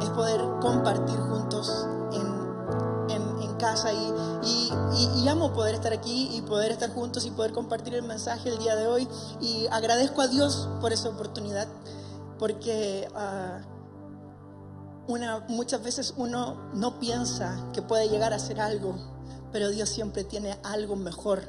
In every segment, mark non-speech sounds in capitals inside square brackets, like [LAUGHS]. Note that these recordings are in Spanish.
es poder compartir juntos en, en- casa y- y amo poder estar aquí y poder estar juntos y poder compartir el mensaje el día de hoy. Y agradezco a Dios por esa oportunidad porque ah, una, muchas veces uno no piensa que puede llegar a hacer algo, pero Dios siempre tiene algo mejor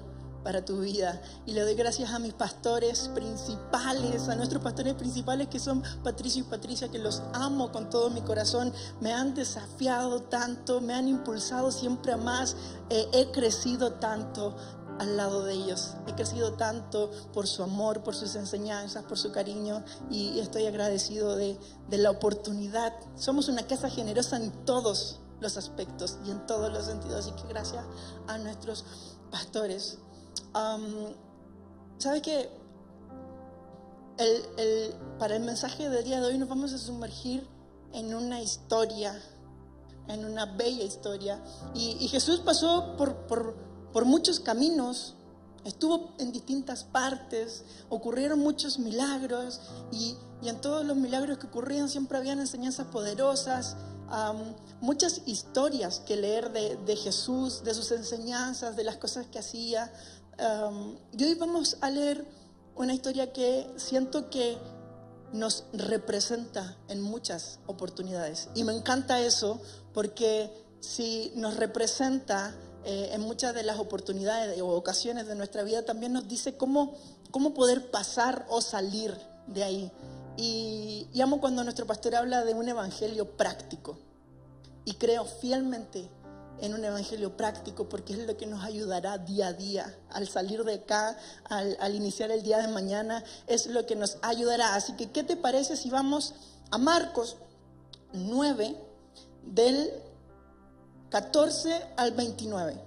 para tu vida. Y le doy gracias a mis pastores principales, a nuestros pastores principales que son Patricio y Patricia, que los amo con todo mi corazón. Me han desafiado tanto, me han impulsado siempre a más. Eh, he crecido tanto al lado de ellos. He crecido tanto por su amor, por sus enseñanzas, por su cariño y estoy agradecido de, de la oportunidad. Somos una casa generosa en todos los aspectos y en todos los sentidos. Así que gracias a nuestros pastores. Um, ¿Sabe qué? El- el- para el mensaje del día de hoy nos vamos a sumergir en una historia, en una bella historia. Y, y Jesús pasó por, por, por muchos caminos, estuvo en distintas partes, ocurrieron muchos milagros y, y en todos los milagros que ocurrían siempre habían enseñanzas poderosas, am, muchas historias que leer de, de Jesús, de sus enseñanzas, de las cosas que hacía. Am, y hoy vamos a leer una historia que siento que nos representa en muchas oportunidades. Y me encanta eso porque si nos representa eh, en muchas de las oportunidades o ocasiones de nuestra vida, también nos dice cómo, cómo poder pasar o salir de ahí. Y, y amo cuando nuestro pastor habla de un evangelio práctico. Y creo fielmente en un evangelio práctico porque es lo que nos ayudará día a día al salir de acá, al, iniciar el día de mañana, es lo que nos ayudará. Así que, ¿qué te parece si vamos a Marcos 9 del 14 al 29?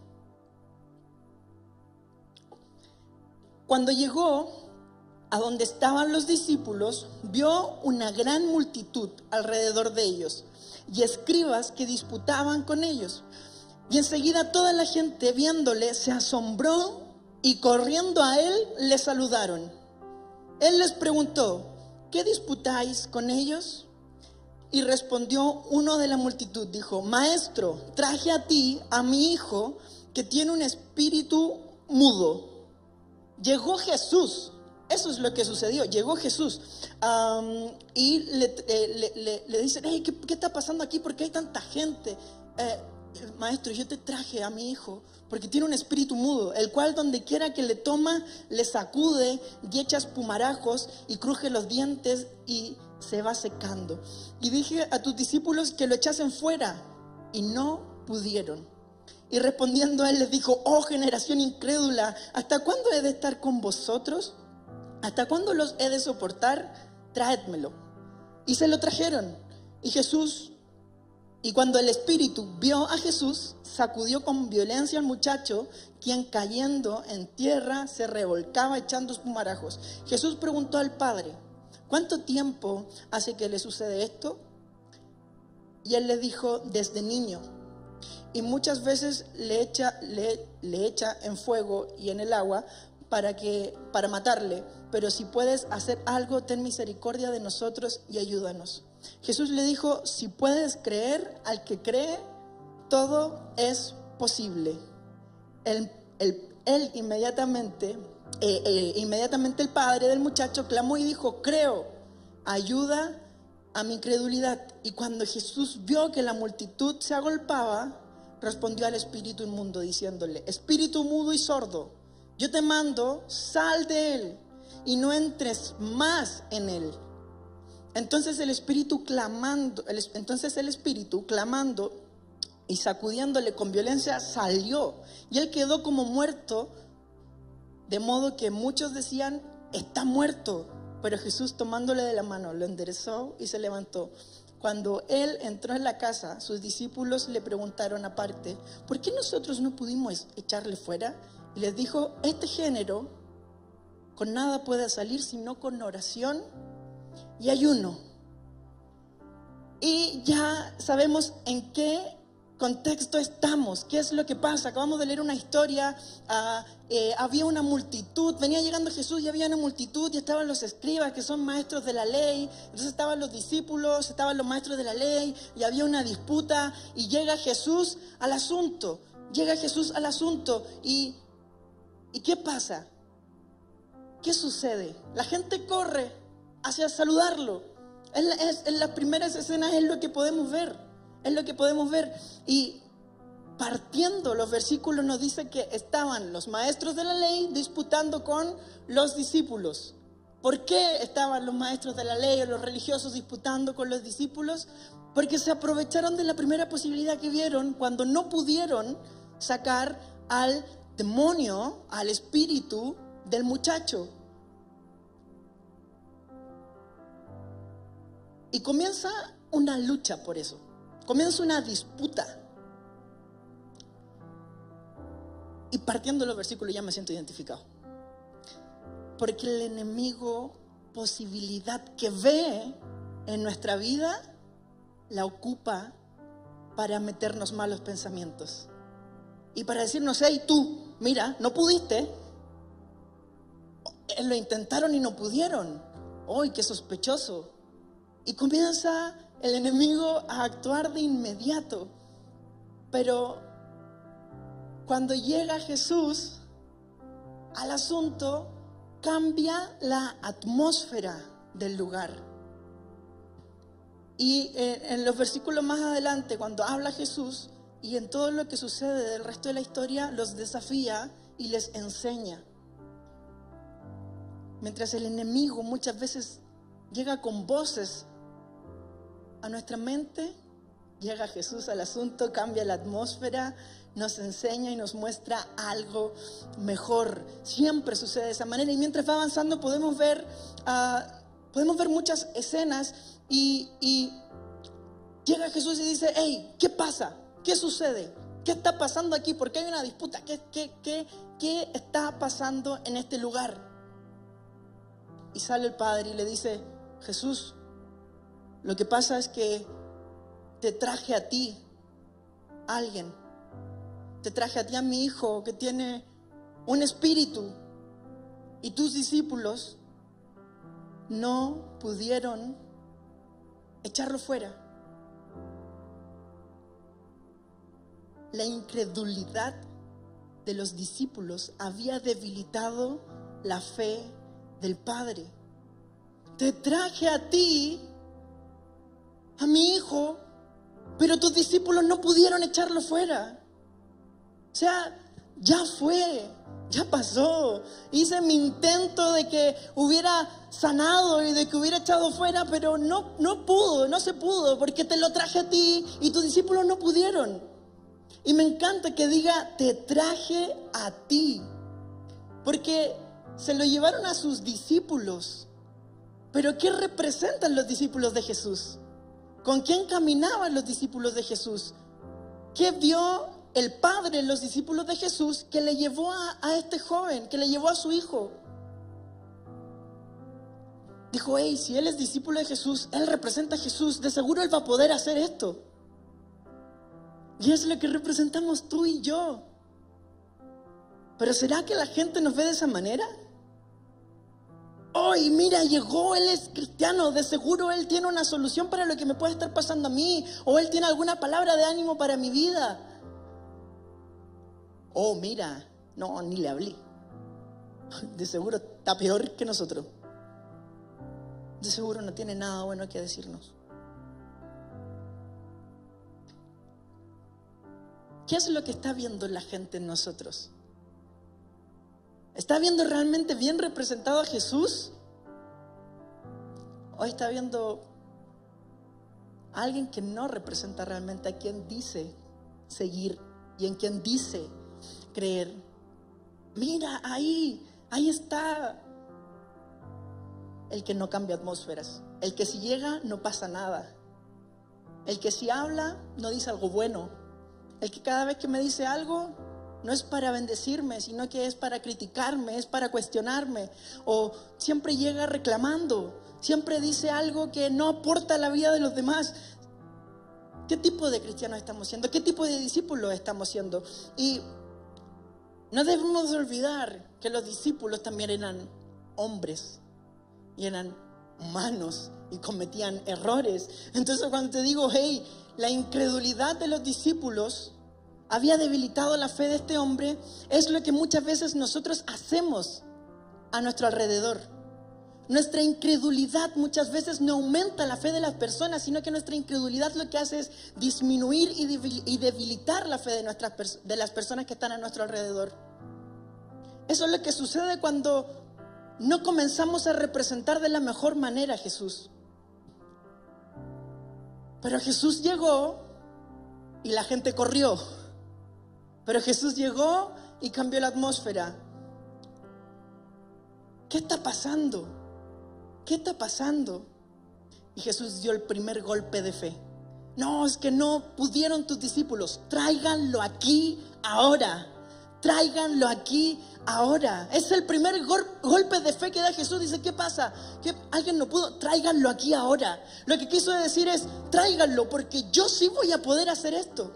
Cuando llegó a donde estaban los discípulos, vio una gran multitud alrededor de ellos y escribas que disputaban con ellos. Y enseguida toda la gente viéndole se asombró y corriendo a él le saludaron. Él les preguntó, ¿qué disputáis con ellos? Y respondió uno de la multitud, dijo, Maestro, traje a ti a mi hijo que tiene un espíritu mudo. Llegó Jesús, eso es lo que sucedió, llegó Jesús y le, eh, le- le- dicen, "Hey, ¿qué, qué está pasando aquí? ¿Por qué hay tanta gente? Eh, maestro, yo te traje a mi hijo porque tiene un espíritu mudo, el cual donde quiera que le toma, le sacude y echa espumarajos y cruje los dientes y se va secando. Y dije a tus discípulos que lo echasen fuera y no pudieron. Y respondiendo a él les dijo, oh generación incrédula, ¿hasta cuándo he de estar con vosotros? ¿Hasta cuándo los he de soportar? Traédmelo. Y se lo trajeron. Y Jesús, y cuando el espíritu vio a Jesús, sacudió con violencia al muchacho, quien cayendo en tierra se revolcaba echando espumarajos. Jesús preguntó al padre, ¿cuánto tiempo hace que le sucede esto? Y él le dijo, desde niño. Y muchas veces le echa, le, echa en fuego y en el agua para, que, para matarle. Pero si puedes hacer algo, ten misericordia de nosotros y ayúdanos. Jesús le dijo, si puedes creer, al que cree, todo es posible. Él, él- él inmediatamente, eh, eh, inmediatamente el padre del muchacho clamó y dijo, creo, ayuda a mi incredulidad. Y cuando Jesús vio que la multitud se agolpaba, respondió al espíritu inmundo diciéndole, espíritu mudo y sordo, yo te mando, sal de él y no entres más en él. Entonces el espíritu clamando, entonces el espíritu clamando y sacudiéndole con violencia salió y él quedó como muerto, de modo que muchos decían, está muerto, pero Jesús tomándole de la mano lo enderezó y se levantó. Cuando él entró en la casa, sus discípulos le preguntaron aparte, ¿por qué nosotros no pudimos echarle fuera? Y les dijo, este género con nada puede salir sino con oración y ayuno. Y ya sabemos en qué contexto estamos? ¿Qué es lo que pasa? Acabamos de leer una historia, ah, eh, había una multitud, venía llegando Jesús y había una multitud y estaban los escribas que son maestros de la ley, entonces estaban los discípulos, estaban los maestros de la ley y había una disputa y llega Jesús al asunto, llega Jesús al asunto y, ¿y qué pasa? ¿Qué sucede? La gente corre hacia saludarlo. En, las primeras escenas es lo que podemos ver. Es lo que podemos ver. Y partiendo los versículos nos dice que estaban los maestros de la ley disputando con los discípulos. ¿Por qué estaban los maestros de la ley o los religiosos disputando con los discípulos? Porque se aprovecharon de la primera posibilidad que vieron cuando no pudieron sacar al demonio, al espíritu del muchacho. Y comienza una lucha por eso. Comienza una disputa. Y partiendo los versículos ya me siento identificado. Porque el enemigo, posibilidad que ve en nuestra vida, la ocupa para meternos malos pensamientos. Y para decirnos, hey tú, mira, no pudiste. Lo intentaron y no pudieron. ¡Ay, qué sospechoso! Y comienza el enemigo a actuar de inmediato. Pero cuando llega Jesús al asunto, cambia la atmósfera del lugar. Y en los versículos más adelante, cuando habla Jesús y en todo lo que sucede del resto de la historia, los desafía y les enseña. Mientras el enemigo muchas veces llega con voces a nuestra mente, llega Jesús al asunto, cambia la atmósfera, nos enseña y nos muestra algo mejor. Siempre sucede de esa manera y mientras va avanzando podemos ver, ah, podemos ver muchas escenas y, llega Jesús y dice, hey, ¿qué pasa? ¿Qué sucede? ¿Qué está pasando aquí? ¿Por qué hay una disputa? ¿Qué, qué, qué, qué está pasando en este lugar? Y sale el Padre y le dice, Jesús, lo que pasa es que te traje a ti, alguien. Te traje a ti a mi hijo que tiene un espíritu. Y tus discípulos no pudieron echarlo fuera. La incredulidad de los discípulos había debilitado la fe del Padre. Te traje a ti a mi hijo, pero tus discípulos no pudieron echarlo fuera. O sea, ya fue, ya pasó. Hice mi intento de que hubiera sanado y de que hubiera echado fuera, pero no, no pudo, no se pudo, porque te lo traje a ti y tus discípulos no pudieron. Y me encanta que diga, te traje a ti, porque se lo llevaron a sus discípulos. Pero ¿qué representan los discípulos de Jesús? ¿Con quién caminaban los discípulos de Jesús? ¿Qué vio el Padre en los discípulos de Jesús que le llevó a, este joven, que le llevó a su hijo? Dijo, hey, si él es discípulo de Jesús, él representa a Jesús, de seguro él va a poder hacer esto. Y es lo que representamos tú y yo. Pero ¿será que la gente nos ve de esa manera? Hoy, mira, llegó, él es cristiano, de seguro él tiene una solución para lo que me puede estar pasando a mí, o él tiene alguna palabra de ánimo para mi vida. Oh, mira, no, ni le hablé. De seguro está peor que nosotros. De seguro no tiene nada bueno que decirnos. ¿Qué es lo que está viendo la gente en nosotros? ¿Está viendo realmente bien representado a Jesús? ¿O está viendo a alguien que no representa realmente a quien dice seguir y en quien dice creer? Mira, ahí, ahí está el que no cambia atmósferas, el que si llega no pasa nada, el que si habla no dice algo bueno, el que cada vez que me dice algo no es para bendecirme, sino que es para criticarme, es para cuestionarme. O siempre llega reclamando, siempre dice algo que no aporta a la vida de los demás. ¿Qué tipo de cristianos estamos siendo? ¿Qué tipo de discípulos estamos siendo? Y no debemos olvidar que los discípulos también eran hombres y eran humanos y cometían errores. Entonces cuando te digo, hey, la incredulidad de los discípulos había debilitado la fe de este hombre, es lo que muchas veces nosotros hacemos a nuestro alrededor. Nuestra incredulidad muchas veces no aumenta la fe de las personas, sino que nuestra incredulidad lo que hace es disminuir y debilitar la fe de, nuestras, de las personas que están a nuestro alrededor. Eso es lo que sucede cuando no comenzamos a representar de la mejor manera a Jesús. Pero Jesús llegó y la gente corrió. Pero Jesús llegó y cambió la atmósfera. ¿Qué está pasando? ¿Qué está pasando? Y Jesús dio el primer golpe de fe. No, es que no pudieron tus discípulos. Tráiganlo aquí ahora. Tráiganlo aquí ahora. Es el primer golpe de fe que da Jesús. Dice, ¿qué pasa? ¿Que alguien no pudo? Tráiganlo aquí ahora. Lo que quiso decir es, tráiganlo porque yo sí voy a poder hacer esto.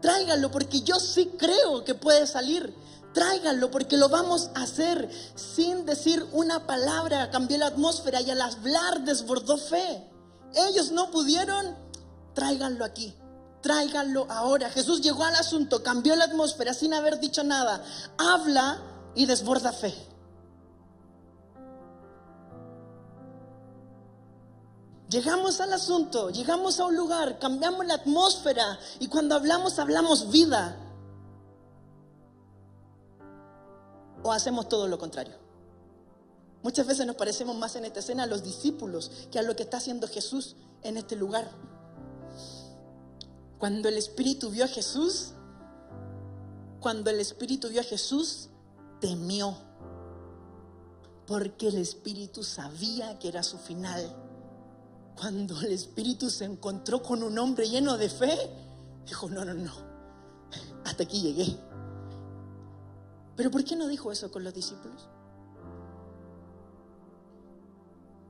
Tráiganlo porque yo sí creo que puede salir. Tráiganlo porque lo vamos a hacer sin decir una palabra. Cambió la atmósfera y al hablar desbordó fe. Ellos no pudieron. Tráiganlo aquí. Tráiganlo ahora. Jesús llegó al asunto, cambió la atmósfera sin haber dicho nada. Habla y desborda fe. Llegamos al asunto, llegamos a un lugar, cambiamos la atmósfera y cuando hablamos hablamos vida. O hacemos todo lo contrario. Muchas veces nos parecemos más en esta escena a los discípulos que a lo que está haciendo Jesús en este lugar. Cuando el Espíritu vio a Jesús, cuando el Espíritu vio a Jesús, temió, porque el Espíritu sabía que era su final. Cuando el Espíritu se encontró con un hombre lleno de fe, dijo, no, no, no, hasta aquí llegué. Pero ¿por qué no dijo eso con los discípulos?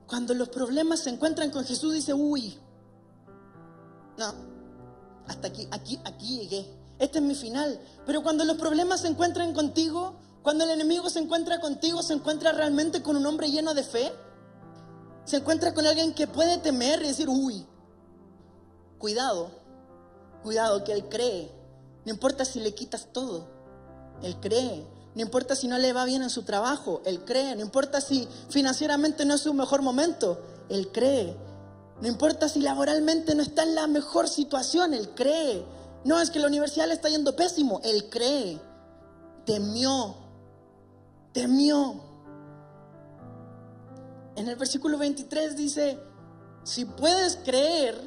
Cuando los problemas se encuentran con Jesús, dice, uy, no, hasta aquí, aquí, aquí llegué. Este es mi final. Pero cuando los problemas se encuentran contigo, cuando el enemigo se encuentra contigo, se encuentra realmente con un hombre lleno de fe. Se encuentra con alguien que puede temer y decir, uy, cuidado, cuidado, que él cree. No importa si le quitas todo, él cree. No importa si no le va bien en su trabajo, él cree. No importa si financieramente no es su mejor momento, él cree. No importa si laboralmente no está en la mejor situación, él cree. No es que la universidad le está yendo pésimo, él cree. Temió, temió. En el versículo 23 dice, si puedes creer,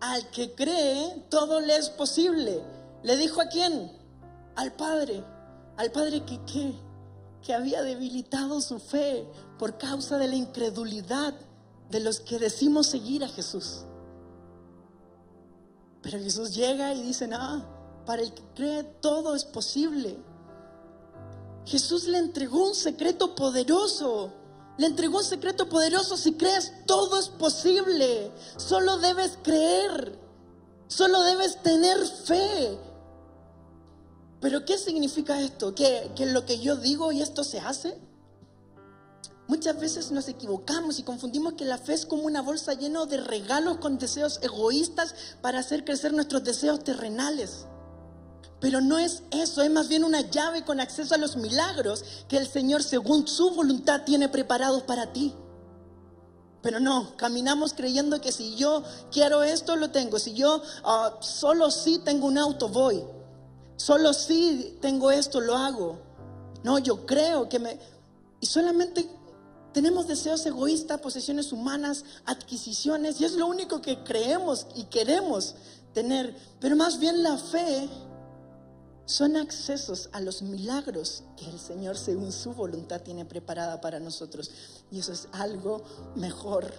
al que cree, todo le es posible. ¿Le dijo a quién? Al Padre. Al Padre que qué? Que había debilitado su fe por causa de la incredulidad de los que decimos seguir a Jesús. Pero Jesús llega y dice, no, para el que cree todo es posible. Jesús le entregó un secreto poderoso. Le entregó un secreto poderoso. Si crees, todo es posible. Solo debes creer. Solo debes tener fe. Pero ¿qué significa esto? ¿Que, que lo que yo digo y esto se hace? Muchas veces nos equivocamos y confundimos que la fe es como una bolsa llena de regalos con deseos egoístas para hacer crecer nuestros deseos terrenales. Pero no es eso, es más bien una llave con acceso a los milagros que el Señor según su voluntad tiene preparados para ti. Pero no, caminamos creyendo que si yo quiero esto, lo tengo. Si yo ah, solo si tengo un auto, voy. Solo si tengo esto, lo hago. No, yo creo que me... Y solamente tenemos deseos egoístas, posesiones humanas, adquisiciones, y es lo único que creemos y queremos tener. Pero más bien la fe son accesos a los milagros que el Señor, según su voluntad, tiene preparada para nosotros. Y eso es algo mejor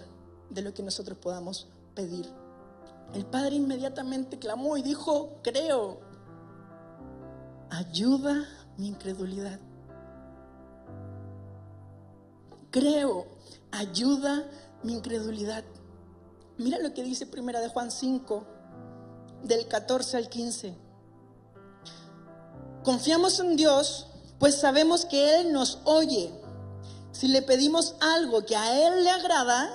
de lo que nosotros podamos pedir. El Padre inmediatamente clamó y dijo, creo, ayuda mi incredulidad creo, ayuda mi incredulidad. Mira lo que dice Primera de Juan 5, del 14 al 15. Confiamos en Dios, pues sabemos que Él nos oye. Si le pedimos algo que a Él le agrada,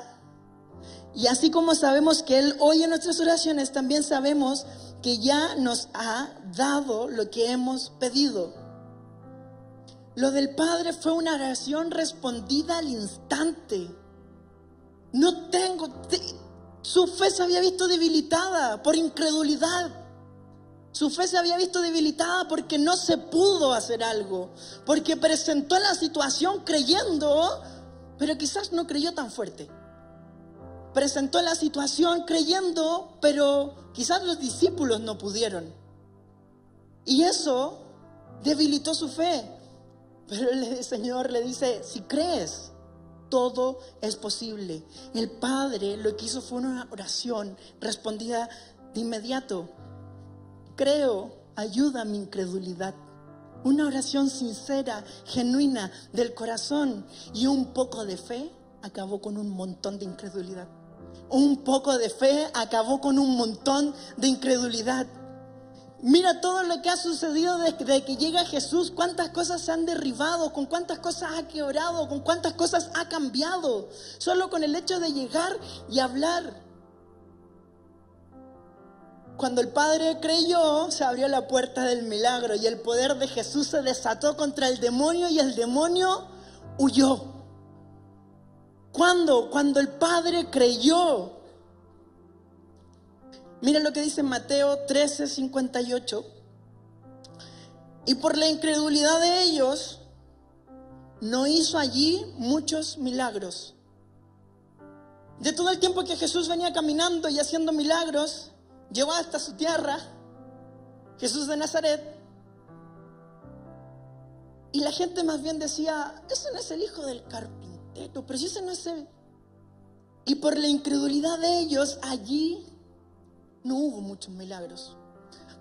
y así como sabemos que Él oye nuestras oraciones, también sabemos que ya nos ha dado lo que hemos pedido. Lo del Padre fue una oración respondida al instante. No tengo, su fe se había visto debilitada por incredulidad. Su fe se había visto debilitada porque no se pudo hacer algo, porque presentó la situación creyendo, pero quizás no creyó tan fuerte. Presentó la situación creyendo, pero quizás los discípulos no pudieron. Y eso debilitó su fe. Pero el Señor le dice, si crees, todo es posible. El Padre lo que hizo fue una oración respondida de inmediato. Creo, ayuda a mi incredulidad. Una oración sincera, genuina, del corazón y un poco de fe acabó con un montón de incredulidad. Un poco de fe acabó con un montón de incredulidad. Mira todo lo que ha sucedido desde que llega Jesús, cuántas cosas se han derribado, con cuántas cosas ha quebrado, con cuántas cosas ha cambiado, solo con el hecho de llegar y hablar. Cuando el Padre creyó, se abrió la puerta del milagro y el poder de Jesús se desató contra el demonio y el demonio huyó. ¿Cuándo? Cuando el Padre creyó. Mira lo que dice Mateo 13, 58. Y por la incredulidad de ellos, no hizo allí muchos milagros. De todo el tiempo que Jesús venía caminando y haciendo milagros, llegó hasta su tierra, Jesús de Nazaret, y la gente más bien decía, ese no es el hijo del carpintero, pero ese no es el... Y por la incredulidad de ellos, allí no hubo muchos milagros.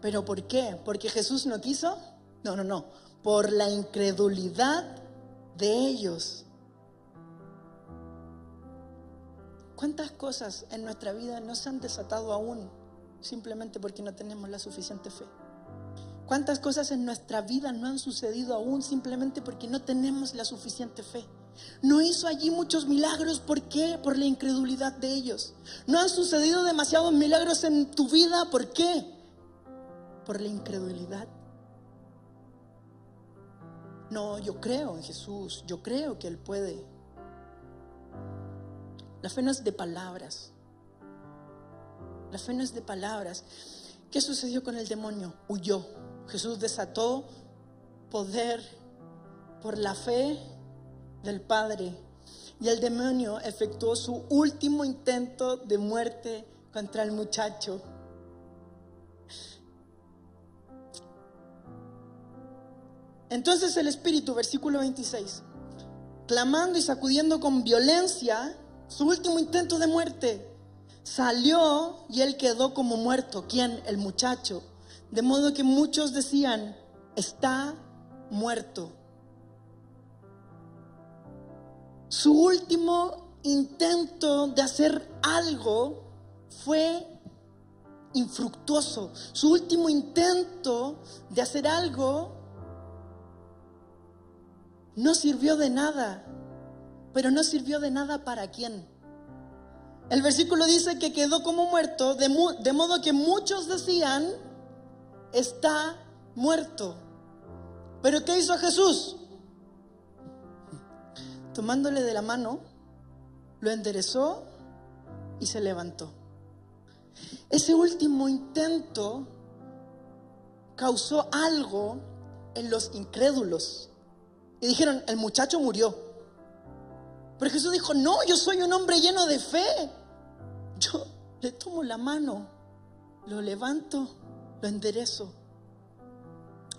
¿Pero por qué? ¿Porque Jesús no quiso? No, no, no. Por la incredulidad de ellos. ¿Cuántas cosas en nuestra vida no se han desatado aún simplemente porque no tenemos la suficiente fe? ¿Cuántas cosas en nuestra vida no han sucedido aún simplemente porque no tenemos la suficiente fe? No hizo allí muchos milagros. ¿Por qué? Por la incredulidad de ellos. No han sucedido demasiados milagros en tu vida. ¿Por qué? Por la incredulidad. No, yo creo en Jesús. Yo creo que Él puede. La fe no es de palabras. La fe no es de palabras. ¿Qué sucedió con el demonio? Huyó. Jesús desató poder por la fe del Padre. Y el demonio efectuó su último intento de muerte contra el muchacho. Entonces el Espíritu, versículo 26, clamando y sacudiendo con violencia su último intento de muerte, salió y él quedó como muerto. ¿Quién? El muchacho. De modo que muchos decían, está muerto. Su último intento de hacer algo fue infructuoso. Su último intento de hacer algo no sirvió de nada. Pero no sirvió de nada para quién. El versículo dice que quedó como muerto, de, de modo que muchos decían, está muerto. Pero ¿qué hizo Jesús? tomándole de la mano, lo enderezó y se levantó. Ese último intento causó algo en los incrédulos. Y dijeron, el muchacho murió. Pero Jesús dijo, no, yo soy un hombre lleno de fe. Yo le tomo la mano, lo levanto, lo enderezo.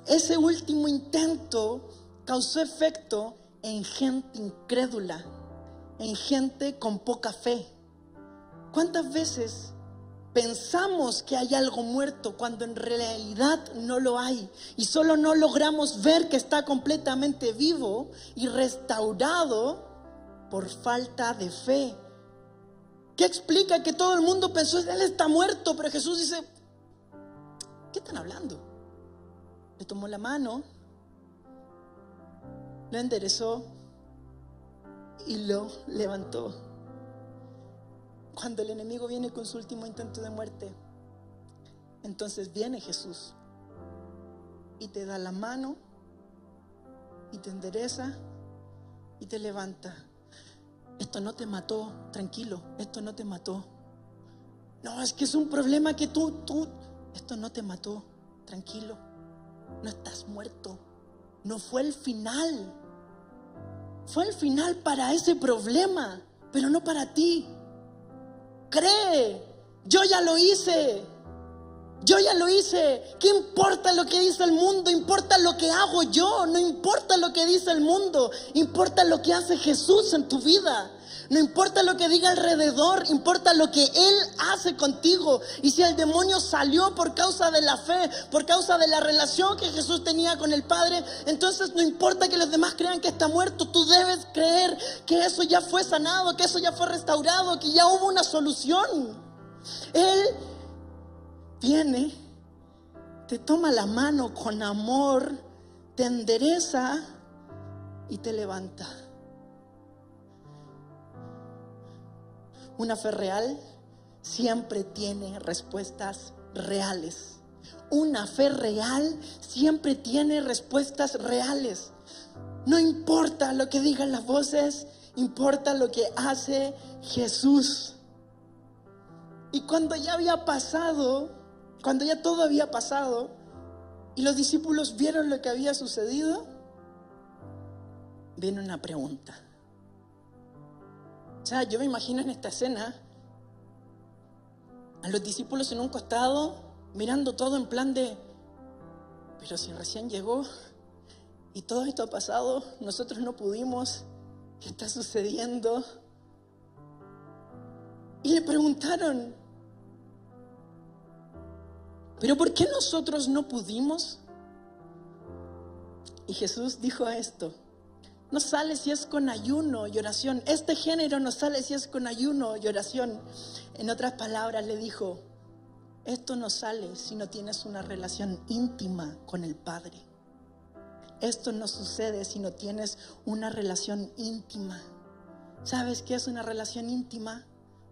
Ese último intento causó efecto en gente incrédula, en gente con poca fe. ¿Cuántas veces pensamos que hay algo muerto cuando en realidad no lo hay y solo no logramos ver que está completamente vivo y restaurado por falta de fe? ¿Qué explica que todo el mundo pensó, Él está muerto, pero Jesús dice, ¿qué están hablando? Le tomó la mano, lo enderezó y lo levantó. Cuando el enemigo viene con su último intento de muerte, entonces viene Jesús y te da la mano y te endereza y te levanta. Esto no te mató, tranquilo, esto no te mató. No, es que es un problema que tú, tú, esto no te mató, tranquilo, no estás muerto. No fue el final. Fue el final para ese problema, pero no para ti. Cree, yo ya lo hice. Yo ya lo hice. ¿Qué importa lo que dice el mundo? Importa lo que hago yo. No importa lo que dice el mundo. Importa lo que hace Jesús en tu vida. No importa lo que diga alrededor, importa lo que Él hace contigo. Y si el demonio salió por causa de la fe, por causa de la relación que Jesús tenía con el Padre, entonces no importa que los demás crean que está muerto, tú debes creer que eso ya fue sanado, que eso ya fue restaurado, que ya hubo una solución. Él viene, te toma la mano con amor, te endereza y te levanta. Una fe real siempre tiene respuestas reales. Una fe real siempre tiene respuestas reales. No importa lo que digan las voces, importa lo que hace Jesús. Y cuando ya había pasado, cuando ya todo había pasado y los discípulos vieron lo que había sucedido, viene una pregunta. O sea, yo me imagino en esta escena a los discípulos en un costado, mirando todo en plan de, pero si recién llegó y todo esto ha pasado, nosotros no pudimos, ¿qué está sucediendo? Y le preguntaron, pero ¿por qué nosotros no pudimos? Y Jesús dijo esto, no sale si es con ayuno y oración. Este género no sale si es con ayuno y oración. En otras palabras le dijo, esto no sale si no tienes una relación íntima con el Padre. Esto no sucede si no tienes una relación íntima. ¿Sabes qué es una relación íntima?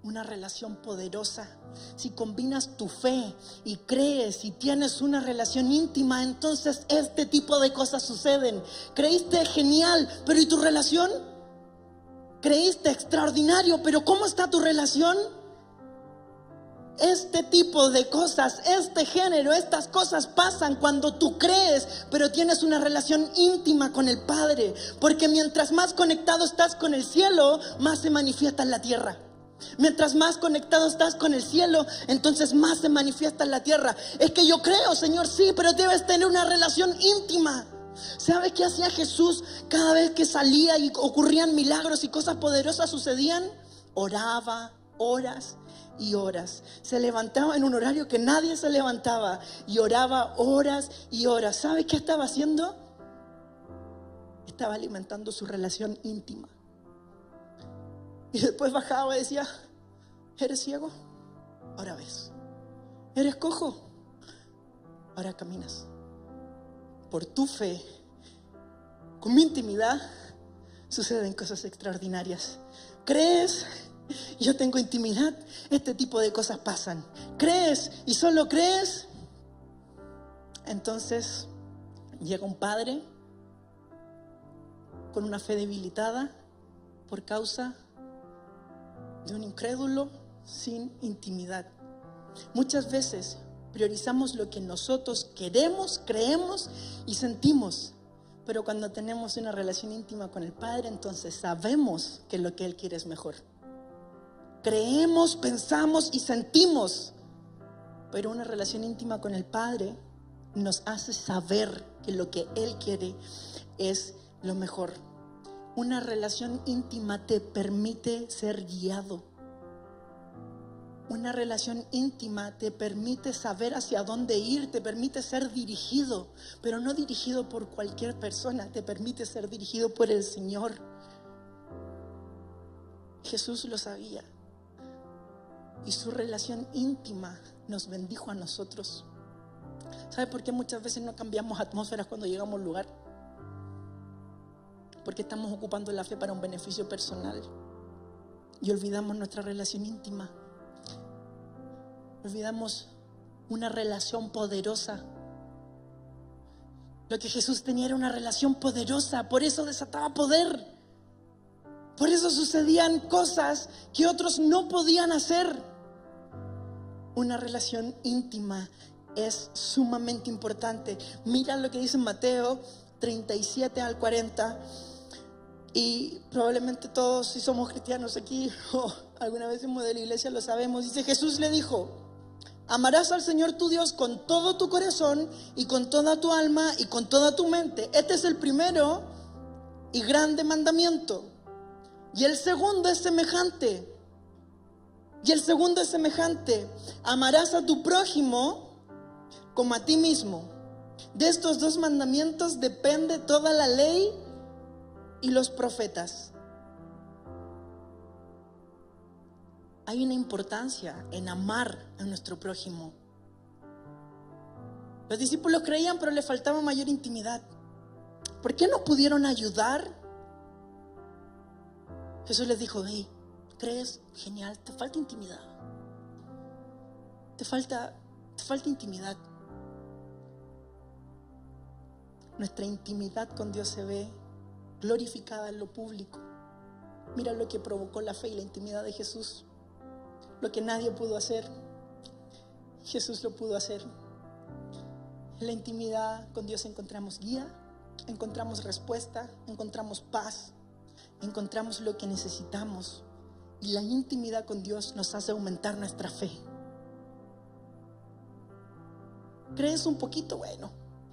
Una relación poderosa. Si combinas tu fe y crees y tienes una relación íntima, entonces este tipo de cosas suceden. Creíste genial, pero ¿y tu relación? Creíste extraordinario, pero ¿cómo está tu relación? Este tipo de cosas, este género, estas cosas pasan cuando tú crees, pero tienes una relación íntima con el Padre. Porque mientras más conectado estás con el cielo, más se manifiesta en la tierra. Mientras más conectado estás con el cielo, entonces más se manifiesta en la tierra. Es que yo creo, Señor, sí, pero debes tener una relación íntima. ¿Sabes qué hacía Jesús cada vez que salía y ocurrían milagros y cosas poderosas sucedían? Oraba horas y horas. Se levantaba en un horario que nadie se levantaba y oraba horas y horas. ¿Sabes qué estaba haciendo? Estaba alimentando su relación íntima. Y después bajaba y decía, ¿eres ciego? Ahora ves. ¿Eres cojo? Ahora caminas. Por tu fe, con mi intimidad, suceden cosas extraordinarias. ¿Crees? Yo tengo intimidad. Este tipo de cosas pasan. ¿Crees? Y solo crees. Entonces llega un padre con una fe debilitada por causa de un incrédulo sin intimidad. Muchas veces priorizamos lo que nosotros queremos, creemos y sentimos, pero cuando tenemos una relación íntima con el Padre, entonces sabemos que lo que Él quiere es mejor. Creemos, pensamos y sentimos, pero una relación íntima con el Padre nos hace saber que lo que Él quiere es lo mejor. Una relación íntima te permite ser guiado. Una relación íntima te permite saber hacia dónde ir, te permite ser dirigido, pero no dirigido por cualquier persona, te permite ser dirigido por el Señor. Jesús lo sabía y su relación íntima nos bendijo a nosotros. ¿Sabe por qué muchas veces no cambiamos atmósferas cuando llegamos a un lugar? Porque estamos ocupando la fe para un beneficio personal y olvidamos nuestra relación íntima. Olvidamos una relación poderosa. Lo que Jesús tenía era una relación poderosa, por eso desataba poder. Por eso sucedían cosas que otros no podían hacer. Una relación íntima es sumamente importante. Mira lo que dice Mateo 37 al 40. Y probablemente todos, si somos cristianos aquí [LAUGHS] o alguna vez hemos de la iglesia, lo sabemos. Dice, Jesús le dijo, amarás al Señor tu Dios con todo tu corazón y con toda tu alma y con toda tu mente. Este es el primero y grande mandamiento. Y el segundo es semejante. Y el segundo es semejante. Amarás a tu prójimo como a ti mismo. De estos dos mandamientos depende toda la ley y los profetas. Hay una importancia en amar a nuestro prójimo. Los discípulos creían, pero le faltaba mayor intimidad. ¿Por qué no pudieron ayudar Jesús les dijo, hey, ¿crees? Genial, te falta intimidad. Te falta, te falta intimidad. Nuestra intimidad con Dios se ve glorificada en lo público. Mira lo que provocó la fe y la intimidad de Jesús. Lo que nadie pudo hacer, Jesús lo pudo hacer. En la intimidad con Dios encontramos guía, encontramos respuesta, encontramos paz, encontramos lo que necesitamos y la intimidad con Dios nos hace aumentar nuestra fe. ¿Crees un poquito? Bueno,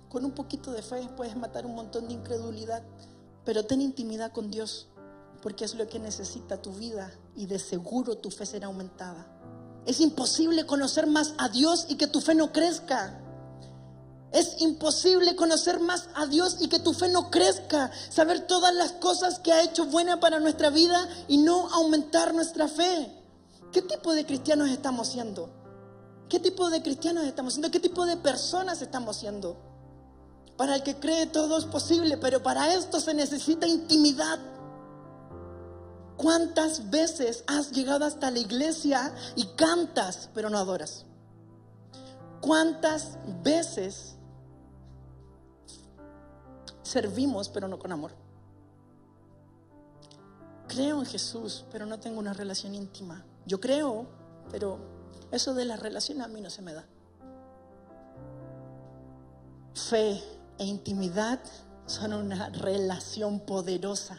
con un poquito de fe puedes matar un montón de incredulidad, pero ten intimidad con Dios porque es lo que necesita tu vida y de seguro tu fe será aumentada. Es imposible conocer más a Dios y que tu fe no crezca. Es imposible conocer más a Dios y que tu fe no crezca, saber todas las cosas que ha hecho buena para nuestra vida y no aumentar nuestra fe. ¿Qué tipo de cristianos estamos siendo? ¿Qué tipo de cristianos estamos siendo? ¿Qué tipo de personas estamos siendo? Para el que cree todo es posible, pero para esto se necesita intimidad. ¿Cuántas veces has llegado hasta la iglesia y cantas, pero no adoras? ¿Cuántas veces servimos, pero no con amor. Creo en Jesús, pero no tengo una relación íntima. Yo creo, pero eso de la relación a mí no se me da. Fe e intimidad son una relación poderosa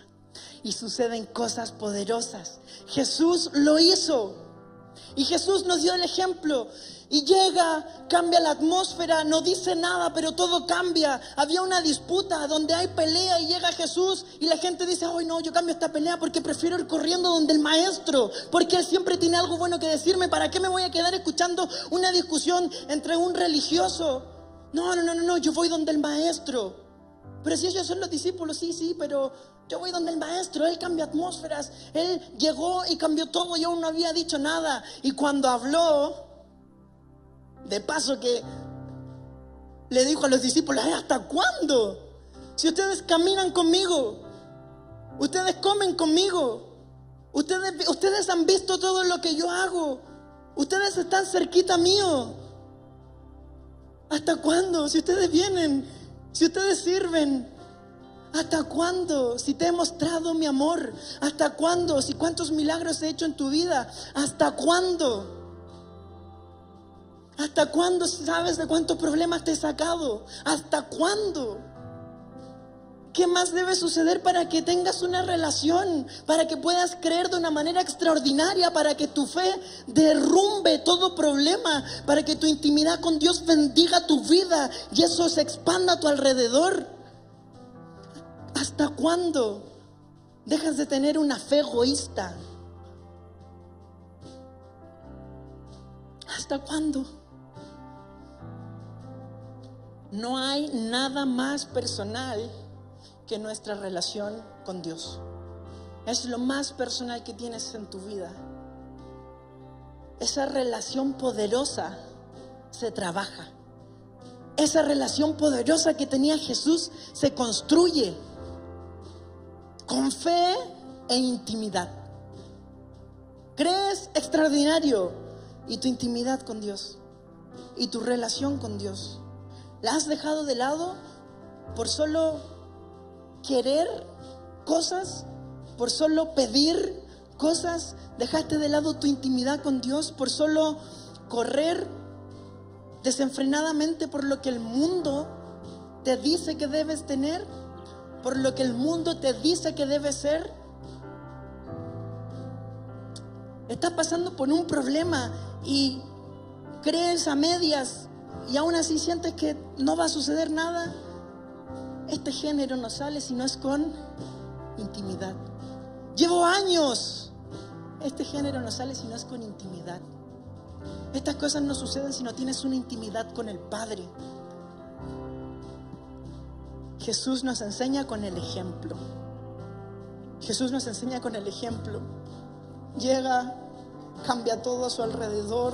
y suceden cosas poderosas. Jesús lo hizo y Jesús nos dio el ejemplo. Y llega, cambia la atmósfera, no dice nada, pero todo cambia. Había una disputa donde hay pelea y llega Jesús y la gente dice, hoy no, yo cambio esta pelea porque prefiero ir corriendo donde el maestro, porque él siempre tiene algo bueno que decirme. ¿Para qué me voy a quedar escuchando una discusión entre un religioso? No, no, no, no, no yo voy donde el maestro. Pero si ellos son los discípulos, sí, sí, pero yo voy donde el maestro, él cambia atmósferas, él llegó y cambió todo y aún no había dicho nada. Y cuando habló, de paso que le dijo a los discípulos, ¿hasta cuándo? Si ustedes caminan conmigo, ustedes comen conmigo, ustedes, ustedes han visto todo lo que yo hago, ustedes están cerquita mío. ¿Hasta cuándo? Si ustedes vienen, si ustedes sirven, ¿Hasta cuándo? Si te he mostrado mi amor. ¿Hasta cuándo? Si cuántos milagros he hecho en tu vida. ¿Hasta cuándo? ¿Hasta cuándo sabes de cuántos problemas te he sacado? ¿Hasta cuándo? ¿Qué más debe suceder para que tengas una relación? Para que puedas creer de una manera extraordinaria, para que tu fe derrumbe todo problema, para que tu intimidad con Dios bendiga tu vida y eso se expanda a tu alrededor. ¿Hasta cuándo dejas de tener una fe egoísta? ¿Hasta cuándo? No hay nada más personal que nuestra relación con Dios. Es lo más personal que tienes en tu vida. Esa relación poderosa se trabaja. esa relación poderosa que tenía Jesús se construye con fe e intimidad. Crees extraordinario y tu intimidad con Dios y tu relación con Dios. ¿La has dejado de lado por solo querer cosas, por solo pedir cosas? ¿Dejaste de lado tu intimidad con Dios por solo correr desenfrenadamente por lo que el mundo te dice que debes tener? ¿Por lo que el mundo te dice que debes ser? Estás pasando por un problema y crees a medias y aún así sientes que no va a suceder nada. Este género no sale si no es con intimidad. Llevo años. Este género no sale si no es con intimidad. Estas cosas no suceden si no tienes una intimidad con el Padre. Jesús nos enseña con el ejemplo. Jesús nos enseña con el ejemplo. Llega, cambia todo a su alrededor,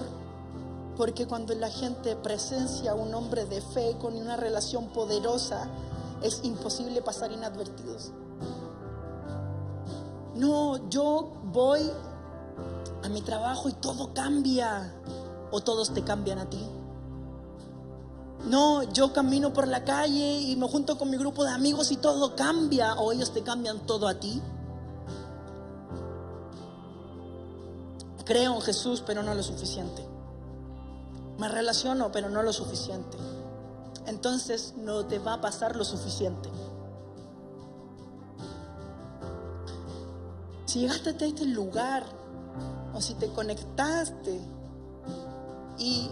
porque cuando la gente presencia a un hombre de fe con una relación poderosa, es imposible pasar inadvertidos. No, yo voy a mi trabajo y todo cambia, o todos te cambian a ti. No, yo camino por la calle y me junto con mi grupo de amigos y todo cambia, o ellos te cambian todo a ti. Creo en Jesús, pero no lo suficiente. Me relaciono, pero no lo suficiente. Entonces no te va a pasar lo suficiente. Si llegaste a este lugar o si te conectaste y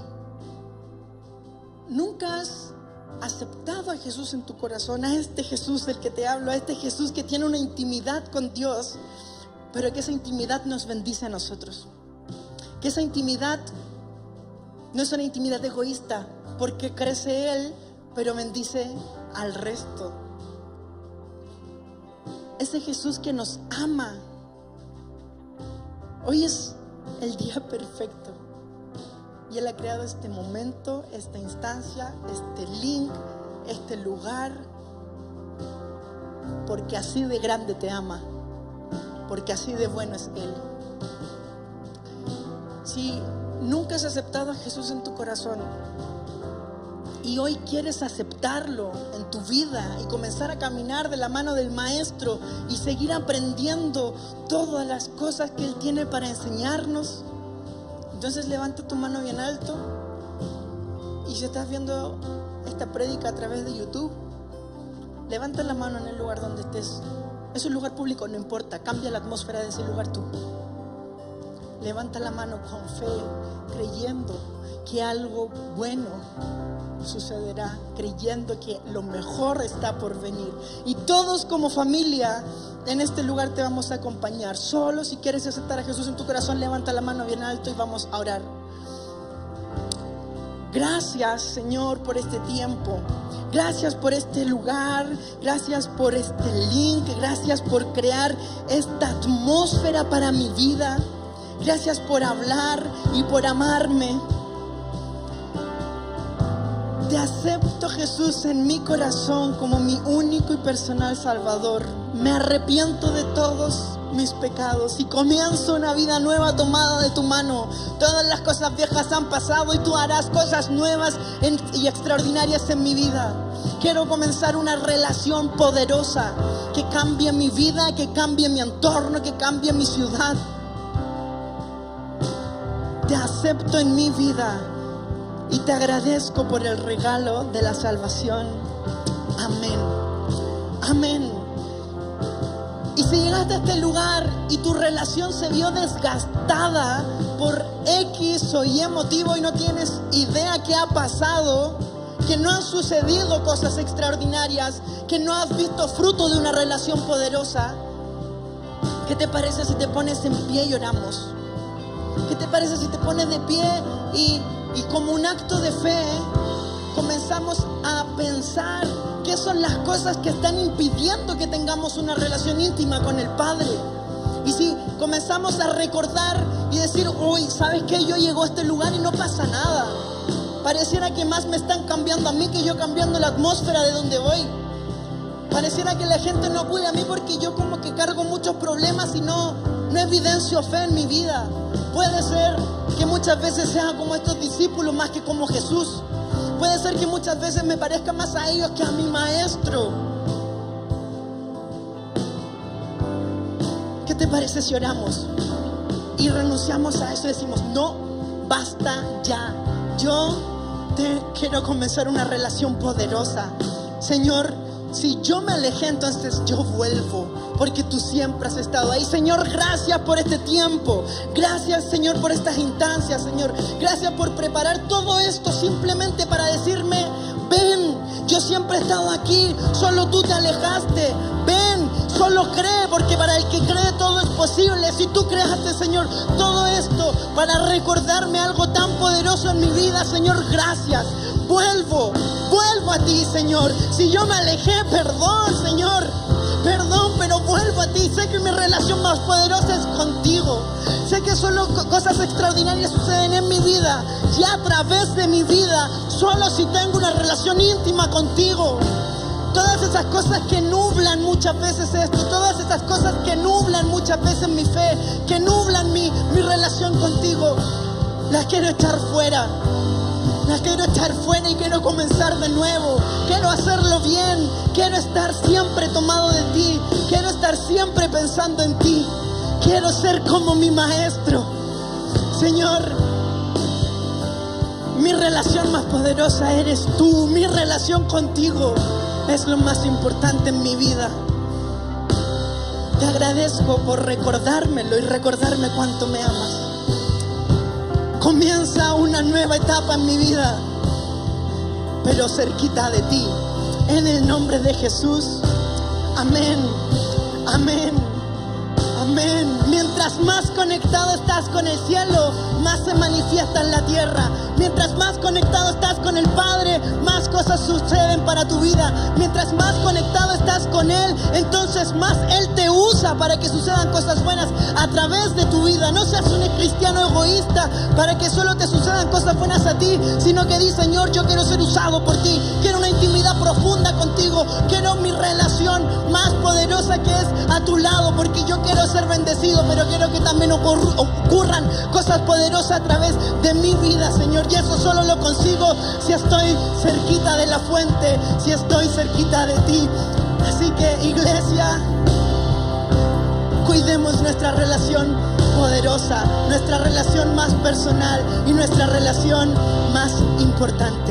nunca has aceptado a Jesús en tu corazón, a este Jesús del que te hablo, a este Jesús que tiene una intimidad con Dios, pero que esa intimidad nos bendice a nosotros que esa intimidad no es una intimidad egoísta, porque crece Él, pero bendice al resto. Ese Jesús que nos ama. Hoy es el día perfecto. Y Él ha creado este momento, esta instancia, este link, este lugar, porque así de grande te ama, porque así de bueno es Él. Si nunca has aceptado a Jesús en tu corazón y hoy quieres aceptarlo en tu vida y comenzar a caminar de la mano del Maestro y seguir aprendiendo todas las cosas que Él tiene para enseñarnos, entonces levanta tu mano bien alto y si estás viendo esta prédica a través de YouTube, levanta la mano en el lugar donde estés. Es un lugar público, no importa, cambia la atmósfera de ese lugar tú. Levanta la mano con fe, creyendo que algo bueno sucederá, creyendo que lo mejor está por venir. Y todos como familia en este lugar te vamos a acompañar. Solo si quieres aceptar a Jesús en tu corazón, levanta la mano bien alto y vamos a orar. Gracias Señor por este tiempo. Gracias por este lugar. Gracias por este link. Gracias por crear esta atmósfera para mi vida. Gracias por hablar y por amarme. Te acepto Jesús en mi corazón como mi único y personal Salvador. Me arrepiento de todos mis pecados y comienzo una vida nueva tomada de tu mano. Todas las cosas viejas han pasado y tú harás cosas nuevas y extraordinarias en mi vida. Quiero comenzar una relación poderosa que cambie mi vida, que cambie mi entorno, que cambie mi ciudad te acepto en mi vida y te agradezco por el regalo de la salvación. Amén. Amén. Y si llegaste a este lugar y tu relación se vio desgastada por X o Y motivo y no tienes idea qué ha pasado, que no han sucedido cosas extraordinarias, que no has visto fruto de una relación poderosa, ¿qué te parece si te pones en pie y oramos? ¿Qué te parece si te pones de pie y, como un acto de fe comenzamos a pensar qué son las cosas que están impidiendo que tengamos una relación íntima con el Padre? Y si comenzamos a recordar y decir, uy, ¿sabes qué? Yo llego a este lugar y no pasa nada. Pareciera que más me están cambiando a mí que yo cambiando la atmósfera de donde voy. Pareciera que la gente no acude a mí porque yo como que cargo muchos problemas y no, no evidencio fe en mi vida. Puede ser que muchas veces sea como estos discípulos más que como Jesús. Puede ser que muchas veces me parezca más a ellos que a mi maestro. ¿Qué te parece si oramos y renunciamos a eso y decimos, no, basta ya? Yo te quiero comenzar una relación poderosa. Señor, si yo me alejé, entonces yo vuelvo, porque tú siempre has estado ahí. Señor, gracias por este tiempo. Gracias, Señor, por estas instancias, Señor. Gracias por preparar todo esto simplemente para decirme, ven, yo siempre he estado aquí, solo tú te alejaste. Ven, solo cree, porque para el que cree todo es posible. Si tú creaste, Señor, todo esto para recordarme algo tan poderoso en mi vida, Señor, gracias. Vuelvo, vuelvo a ti, Señor. Si yo me alejé, perdón, Señor. Perdón, pero vuelvo a ti. Sé que mi relación más poderosa es contigo. Sé que solo cosas extraordinarias suceden en mi vida y a través de mi vida, solo si tengo una relación íntima contigo. Todas esas cosas que nublan muchas veces esto, todas esas cosas que nublan muchas veces mi fe, que nublan mi, mi relación contigo, las quiero echar fuera. Quiero echar fuera y quiero comenzar de nuevo. Quiero hacerlo bien. Quiero estar siempre tomado de ti. Quiero estar siempre pensando en ti. Quiero ser como mi maestro. Señor, mi relación más poderosa eres tú. Mi relación contigo es lo más importante en mi vida. Te agradezco por recordármelo y recordarme cuánto me amas. Comienza una nueva etapa en mi vida, pero cerquita de ti. En el nombre de Jesús. Amén. Amén. Mientras más conectado estás con el cielo, más se manifiesta en la tierra. Mientras más conectado estás con el Padre, más cosas suceden para tu vida. Mientras más conectado estás con Él, entonces más Él te usa para que sucedan cosas buenas a través de tu vida. No seas un cristiano egoísta para que solo te sucedan cosas buenas a ti, sino que di, Señor, yo quiero ser usado por ti. Quiero una intimidad profunda contigo. Quiero mi relación más poderosa que es a tu lado, porque yo quiero ser ser bendecido, pero quiero que también ocurran cosas poderosas a través de mi vida, Señor. Y eso solo lo consigo si estoy cerquita de la fuente, si estoy cerquita de ti. Así que, iglesia, cuidemos nuestra relación poderosa, nuestra relación más personal y nuestra relación más importante.